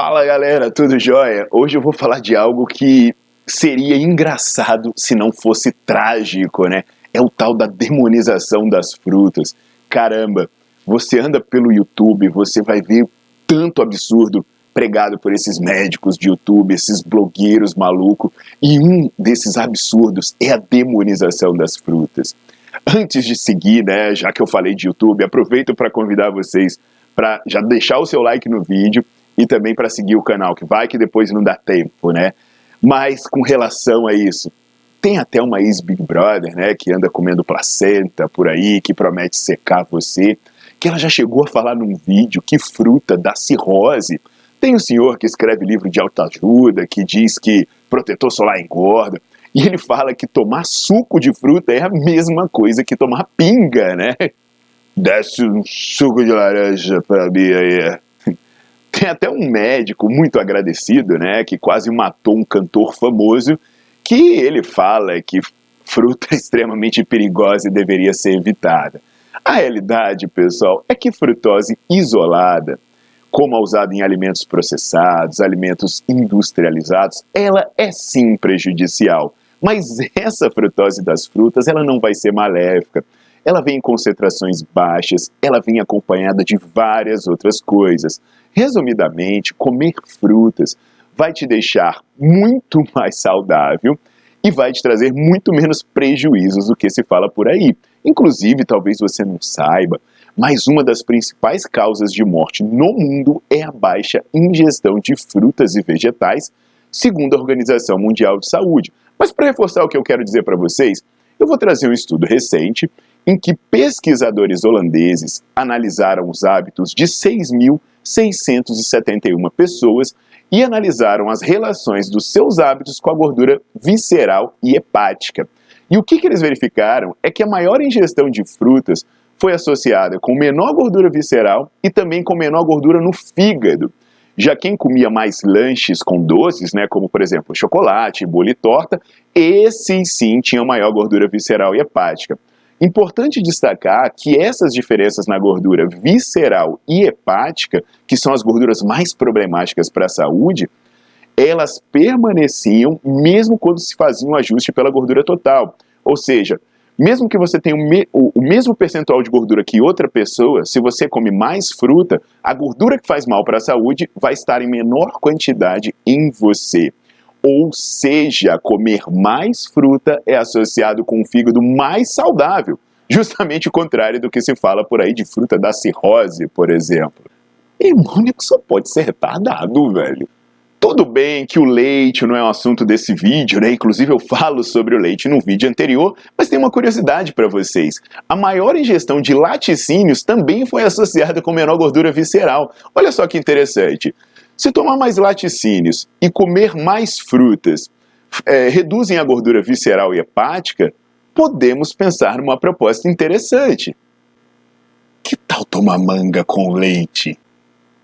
Fala galera, tudo jóia? Hoje eu vou falar de algo que seria engraçado se não fosse trágico, né? É o tal da demonização das frutas. Caramba, você anda pelo YouTube, você vai ver tanto absurdo pregado por esses médicos de YouTube, esses blogueiros malucos, e um desses absurdos é a demonização das frutas. Antes de seguir, né, já que eu falei de YouTube, aproveito para convidar vocês para já deixar o seu like no vídeo e também para seguir o canal, que vai que depois não dá tempo, né? Mas com relação a isso, tem até uma ex-Big Brother, né, que anda comendo placenta por aí, que promete secar você, que ela já chegou a falar num vídeo que fruta dá cirrose, tem o senhor que escreve livro de autoajuda, que diz que protetor solar engorda, e ele fala que tomar suco de fruta é a mesma coisa que tomar pinga, né? Desce um suco de laranja pra mim aí. Tem até um médico muito agradecido, né, que quase matou um cantor famoso, que ele fala que fruta extremamente perigosa e deveria ser evitada. A realidade, pessoal, é que frutose isolada como a usada em alimentos processados, alimentos industrializados, ela é sim prejudicial. Mas essa frutose das frutas, ela não vai ser maléfica. Ela vem em concentrações baixas, ela vem acompanhada de várias outras coisas. Resumidamente, comer frutas vai te deixar muito mais saudável e vai te trazer muito menos prejuízos do que se fala por aí. Inclusive, talvez você não saiba, mas uma das principais causas de morte no mundo é a baixa ingestão de frutas e vegetais, segundo a Organização Mundial de Saúde. Mas para reforçar o que eu quero dizer para vocês, eu vou trazer um estudo recente em que pesquisadores holandeses analisaram os hábitos de 6.671 pessoas e analisaram as relações dos seus hábitos com a gordura visceral e hepática. E o que, que eles verificaram é que a maior ingestão de frutas foi associada com menor gordura visceral e também com menor gordura no fígado. Já quem comia mais lanches com doces, né, como por exemplo chocolate, bolo e torta, esses sim tinham maior gordura visceral e hepática. Importante destacar que essas diferenças na gordura visceral e hepática, que são as gorduras mais problemáticas para a saúde, elas permaneciam mesmo quando se fazia um ajuste pela gordura total. Ou seja, mesmo que você tenha o, o, mesmo percentual de gordura que outra pessoa, se você come mais fruta, a gordura que faz mal para a saúde vai estar em menor quantidade em você. Ou seja, comer mais fruta é associado com um fígado mais saudável, justamente o contrário do que se fala por aí de fruta da cirrose, por exemplo. E Mônico só pode ser retardado, velho. Tudo bem que o leite não é um assunto desse vídeo, né? Inclusive eu falo sobre o leite no vídeo anterior, mas tem uma curiosidade para vocês. A maior ingestão de laticínios também foi associada com menor gordura visceral. Olha só que interessante. Se tomar mais laticínios e comer mais frutas é, reduzem a gordura visceral e hepática, podemos pensar numa proposta interessante. Que tal tomar manga com leite?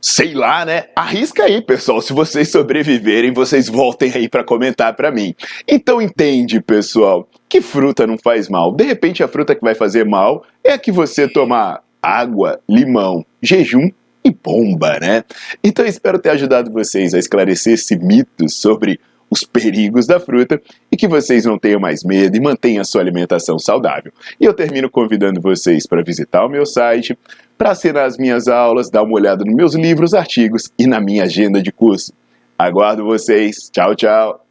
Sei lá, né? Arrisca aí, pessoal. Se vocês sobreviverem, vocês voltem aí para comentar para mim. Então entende, pessoal, que fruta não faz mal. De repente a fruta que vai fazer mal é a que você tomar água, limão, jejum e bomba, né? Então espero ter ajudado vocês a esclarecer esse mito sobre os perigos da fruta e que vocês não tenham mais medo e mantenham a sua alimentação saudável. E eu termino convidando vocês para visitar o meu site, para assinar as minhas aulas, dar uma olhada nos meus livros, artigos e na minha agenda de curso. Aguardo vocês. Tchau, tchau.